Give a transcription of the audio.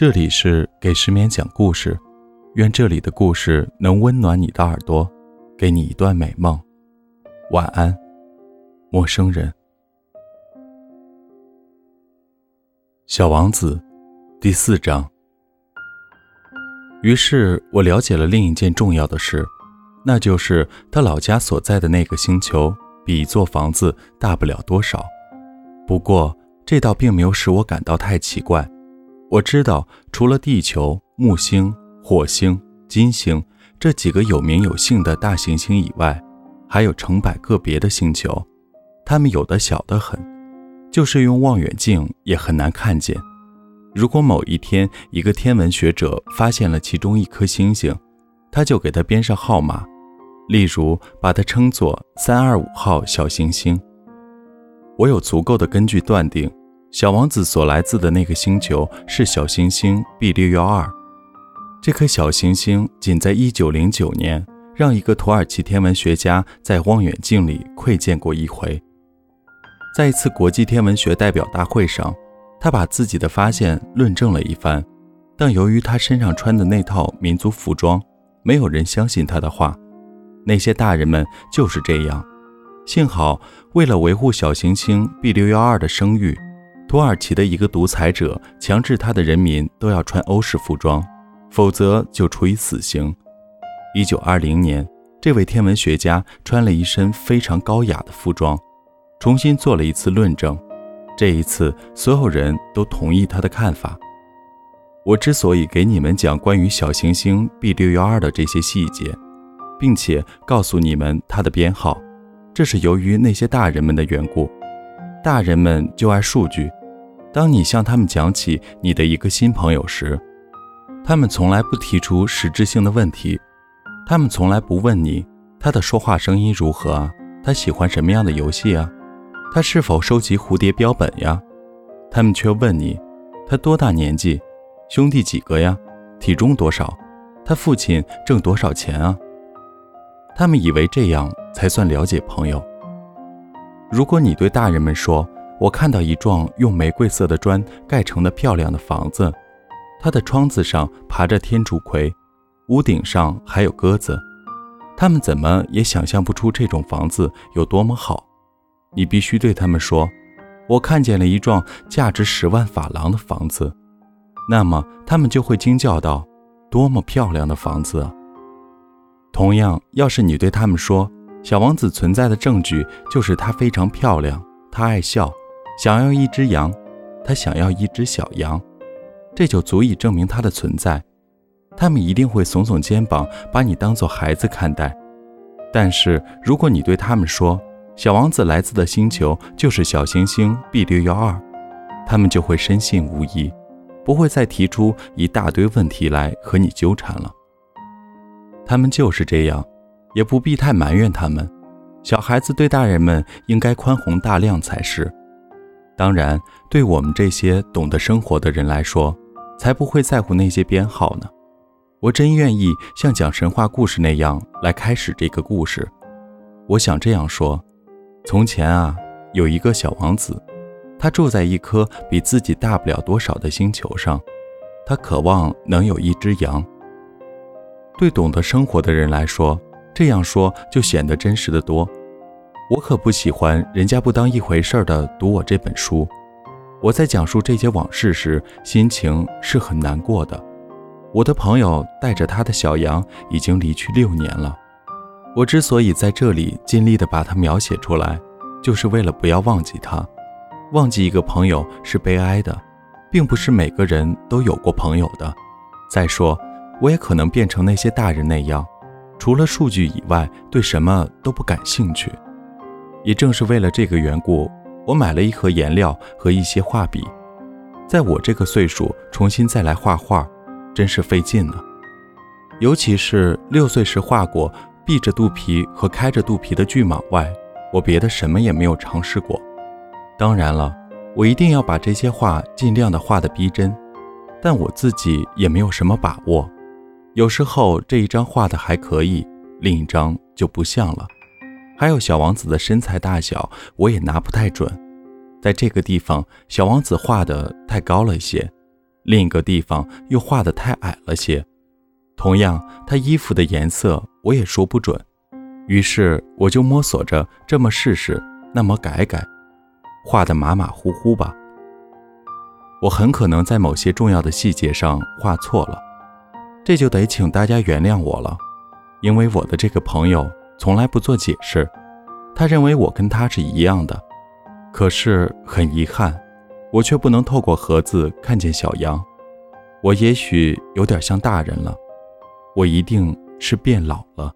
这里是给失眠讲故事，愿这里的故事能温暖你的耳朵，给你一段美梦。晚安，陌生人。小王子，第四章。于是我了解了另一件重要的事，那就是他老家所在的那个星球比一座房子大不了多少。不过这倒并没有使我感到太奇怪。我知道，除了地球、木星、火星、金星这几个有名有姓的大行星以外，还有成百个别的星球，它们有的小得很，就是用望远镜也很难看见。如果某一天一个天文学者发现了其中一颗星星，他就给它编上号码，例如把它称作三二五号小行星。我有足够的根据断定。小王子所来自的那个星球是小行星 B 六幺二。这颗小行星仅在一九零九年让一个土耳其天文学家在望远镜里窥见过一回。在一次国际天文学代表大会上，他把自己的发现论证了一番，但由于他身上穿的那套民族服装，没有人相信他的话。那些大人们就是这样。幸好，为了维护小行星 B 六幺二的声誉。土耳其的一个独裁者强制他的人民都要穿欧式服装，否则就处以死刑。一九二零年，这位天文学家穿了一身非常高雅的服装，重新做了一次论证。这一次，所有人都同意他的看法。我之所以给你们讲关于小行星 B 六幺二的这些细节，并且告诉你们它的编号，这是由于那些大人们的缘故。大人们就爱数据。当你向他们讲起你的一个新朋友时，他们从来不提出实质性的问题，他们从来不问你他的说话声音如何啊，他喜欢什么样的游戏啊，他是否收集蝴蝶标本呀？他们却问你他多大年纪，兄弟几个呀，体重多少，他父亲挣多少钱啊？他们以为这样才算了解朋友。如果你对大人们说，我看到一幢用玫瑰色的砖盖成的漂亮的房子，它的窗子上爬着天竺葵，屋顶上还有鸽子。他们怎么也想象不出这种房子有多么好。你必须对他们说：“我看见了一幢价值十万法郎的房子。”那么他们就会惊叫道：“多么漂亮的房子！”！同样，要是你对他们说：“小王子存在的证据就是他非常漂亮，他爱笑。”想要一只羊，他想要一只小羊，这就足以证明他的存在。他们一定会耸耸肩膀，把你当做孩子看待。但是如果你对他们说小王子来自的星球就是小行星 B 六幺二，他们就会深信无疑，不会再提出一大堆问题来和你纠缠了。他们就是这样，也不必太埋怨他们。小孩子对大人们应该宽宏大量才是。当然，对我们这些懂得生活的人来说，才不会在乎那些编号呢。我真愿意像讲神话故事那样来开始这个故事。我想这样说：从前啊，有一个小王子，他住在一颗比自己大不了多少的星球上，他渴望能有一只羊。对懂得生活的人来说，这样说就显得真实的多。我可不喜欢人家不当一回事儿的读我这本书。我在讲述这些往事时，心情是很难过的。我的朋友带着他的小羊已经离去六年了。我之所以在这里尽力地把它描写出来，就是为了不要忘记他。忘记一个朋友是悲哀的，并不是每个人都有过朋友的。再说，我也可能变成那些大人那样，除了数据以外，对什么都不感兴趣。也正是为了这个缘故，我买了一盒颜料和一些画笔。在我这个岁数，重新再来画画，真是费劲呢。尤其是六岁时画过闭着肚皮和开着肚皮的巨蟒外，我别的什么也没有尝试过。当然了，我一定要把这些画尽量的画得逼真，但我自己也没有什么把握。有时候这一张画的还可以，另一张就不像了。还有小王子的身材大小，我也拿不太准。在这个地方，小王子画的太高了些，另一个地方又画的太矮了些。同样，他衣服的颜色我也说不准。于是我就摸索着这么试试，那么改改，画的马马虎虎吧。我很可能在某些重要的细节上画错了，这就得请大家原谅我了，因为我的这个朋友从来不做解释，他认为我跟他是一样的。可是很遗憾，我却不能透过盒子看见小羊。我也许有点像大人了，我一定是变老了。